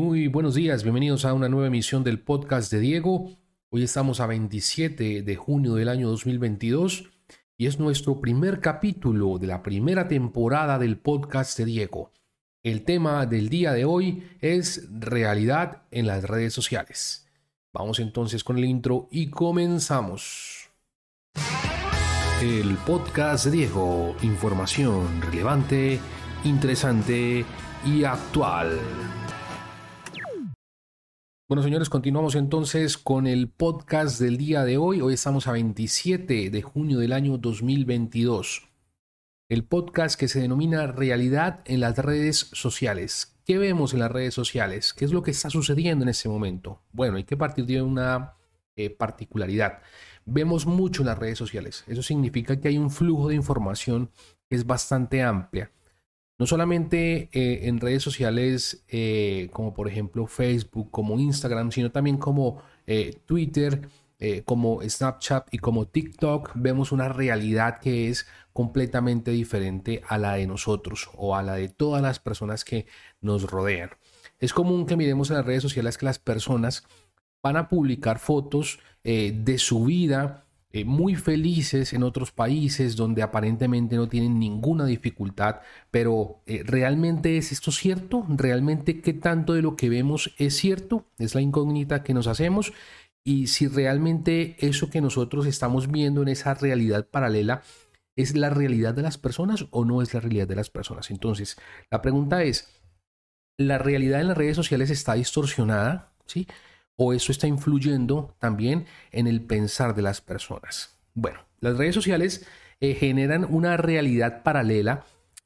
Muy buenos días, bienvenidos a una nueva emisión del podcast de Diego. Hoy estamos a 27 de junio del año 2022 y es nuestro primer capítulo de la primera temporada del podcast de Diego. El tema del día de hoy es realidad en las redes sociales. Vamos entonces con el intro y comenzamos. El podcast de Diego, información relevante, interesante y actual. Bueno, señores, continuamos entonces con el podcast del día de hoy. Hoy estamos a 27 de junio del año 2022. El podcast que se denomina Realidad en las redes sociales. ¿Qué vemos en las redes sociales? ¿Qué es lo que está sucediendo en este momento? Bueno, hay que partir de una eh, particularidad. Vemos mucho en las redes sociales. Eso significa que hay un flujo de información que es bastante amplia no solamente eh, en redes sociales eh, como por ejemplo Facebook, como Instagram, sino también como eh, Twitter, como Snapchat y como TikTok, vemos una realidad que es completamente diferente a la de nosotros o a la de todas las personas que nos rodean. Es común que miremos en las redes sociales que las personas van a publicar fotos de su vida, eh, muy felices en otros países donde aparentemente no tienen ninguna dificultad, pero eh, ¿realmente es esto cierto? ¿Realmente qué tanto de lo que vemos es cierto? Es la incógnita que nos hacemos y si realmente eso que nosotros estamos viendo en esa realidad paralela es la realidad de las personas o no es la realidad de las personas. Entonces, la pregunta es, ¿la realidad en las redes sociales está distorsionada? ¿Sí? O eso está influyendo también en el pensar de las personas. Bueno, las redes sociales eh, generan una realidad paralela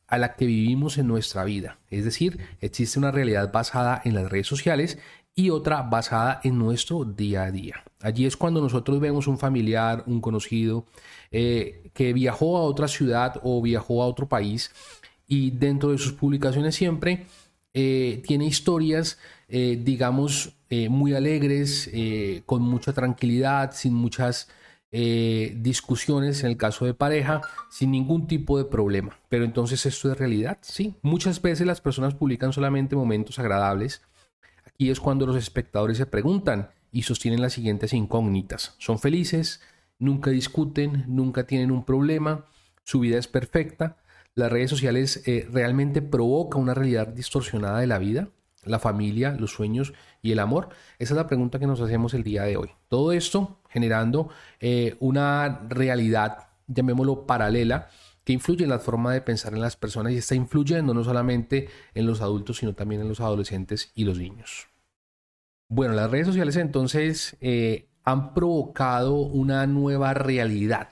a la que vivimos en nuestra vida. Es decir, existe una realidad basada en las redes sociales y otra basada en nuestro día a día. Allí es cuando nosotros vemos un familiar, un conocido, eh, que viajó a otra ciudad o viajó a otro país y dentro de sus publicaciones siempre eh, tiene historias, digamos, eh, muy alegres, eh, con mucha tranquilidad, sin muchas eh, discusiones en el caso de pareja, sin ningún tipo de problema. Pero entonces esto es realidad, sí. Muchas veces las personas publican solamente momentos agradables. Aquí es cuando los espectadores se preguntan y sostienen las siguientes incógnitas. Son felices, nunca discuten, nunca tienen un problema, su vida es perfecta. Las redes sociales realmente provocan una realidad distorsionada de la vida la familia, los sueños y el amor? Esa es la pregunta que nos hacemos el día de hoy. Todo esto generando eh, una realidad, llamémoslo paralela, que influye en la forma de pensar en las personas y está influyendo no solamente en los adultos, sino también en los adolescentes y los niños. Bueno, las redes sociales entonces eh, han provocado una nueva realidad.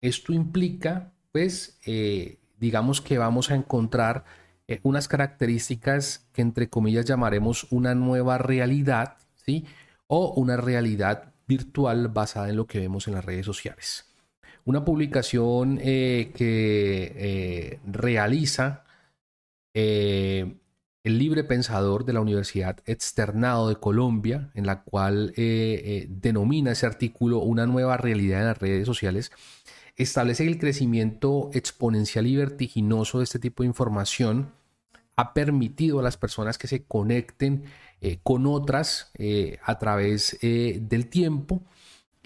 Esto implica, pues, eh, digamos que vamos a encontrar eh, unas características que entre comillas llamaremos una nueva realidad, ¿sí? O una realidad virtual basada en lo que vemos en las redes sociales. Una publicación eh, que realiza el libre pensador de la Universidad Externado de Colombia, en la cual denomina ese artículo una nueva realidad en las redes sociales, establece que el crecimiento exponencial y vertiginoso de este tipo de información ha permitido a las personas que se conecten eh, con otras eh, a través eh, del tiempo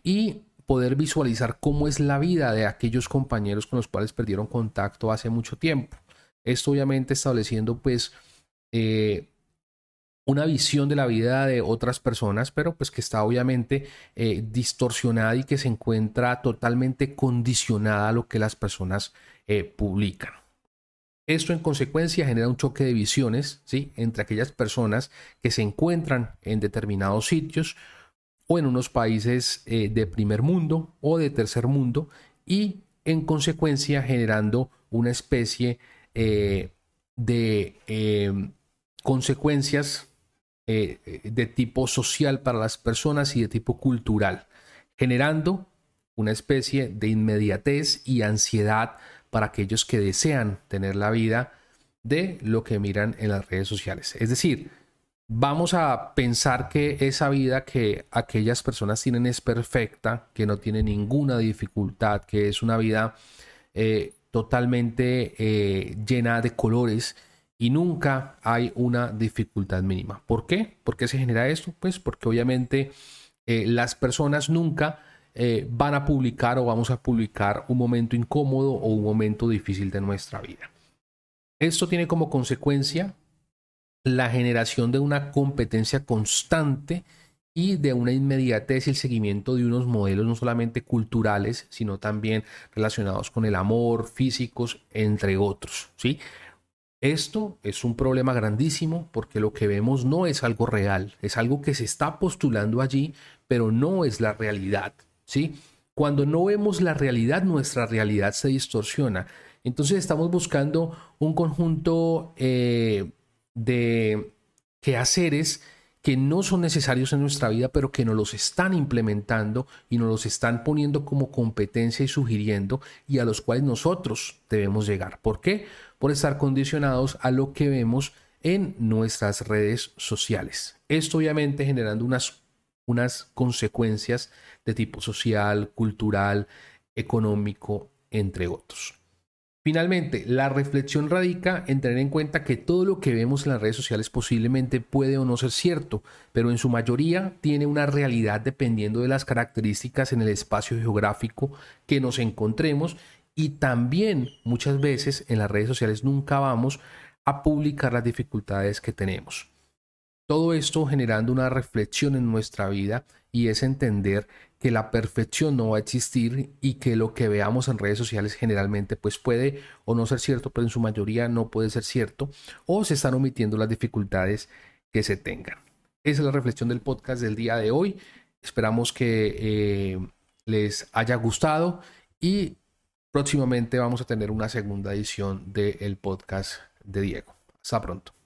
y poder visualizar cómo es la vida de aquellos compañeros con los cuales perdieron contacto hace mucho tiempo. Esto obviamente estableciendo pues una visión de la vida de otras personas, pero pues que está obviamente eh, distorsionada y que se encuentra totalmente condicionada a lo que las personas eh, publican. Esto en consecuencia genera un choque de visiones ¿sí? entre aquellas personas que se encuentran en determinados sitios o en unos países eh, de primer mundo o de tercer mundo y en consecuencia generando una especie de consecuencias eh, eh, de tipo social para las personas y de tipo cultural, generando una especie de inmediatez y ansiedad para aquellos que desean tener la vida de lo que miran en las redes sociales. Es decir, vamos a pensar que esa vida que aquellas personas tienen es perfecta, que no tiene ninguna dificultad, que es una vida eh, totalmente llena de colores y nunca hay una dificultad mínima. ¿Por qué? ¿Por qué se genera esto? Pues porque obviamente eh, las personas nunca eh, van a publicar o vamos a publicar un momento incómodo o un momento difícil de nuestra vida. Esto tiene como consecuencia la generación de una competencia constante y de una inmediatez y el seguimiento de unos modelos no solamente culturales, sino también relacionados con el amor, físicos, entre otros, ¿sí? Esto es un problema grandísimo porque lo que vemos no es algo real, es algo que se está postulando allí, pero no es la realidad, ¿sí? Cuando no vemos la realidad, nuestra realidad se distorsiona. Entonces estamos buscando un conjunto eh, de quehaceres que no son necesarios en nuestra vida, pero que nos los están implementando y nos los están poniendo como competencia y sugiriendo y a los cuales nosotros debemos llegar. ¿Por qué? Por estar condicionados a lo que vemos en nuestras redes sociales. Esto obviamente generando unas, unas consecuencias de tipo social, cultural, económico, entre otros. Finalmente, la reflexión radica en tener en cuenta que todo lo que vemos en las redes sociales posiblemente puede o no ser cierto, pero en su mayoría tiene una realidad dependiendo de las características en el espacio geográfico que nos encontremos y también muchas veces en las redes sociales nunca vamos a publicar las dificultades que tenemos. Todo esto generando una reflexión en nuestra vida y es entender que la perfección no va a existir y que lo que veamos en redes sociales generalmente pues puede o no ser cierto, pero en su mayoría no puede ser cierto o se están omitiendo las dificultades que se tengan. Esa es la reflexión del podcast del día de hoy. Esperamos que eh, les haya gustado y próximamente vamos a tener una segunda edición del podcast de Diego. Hasta pronto.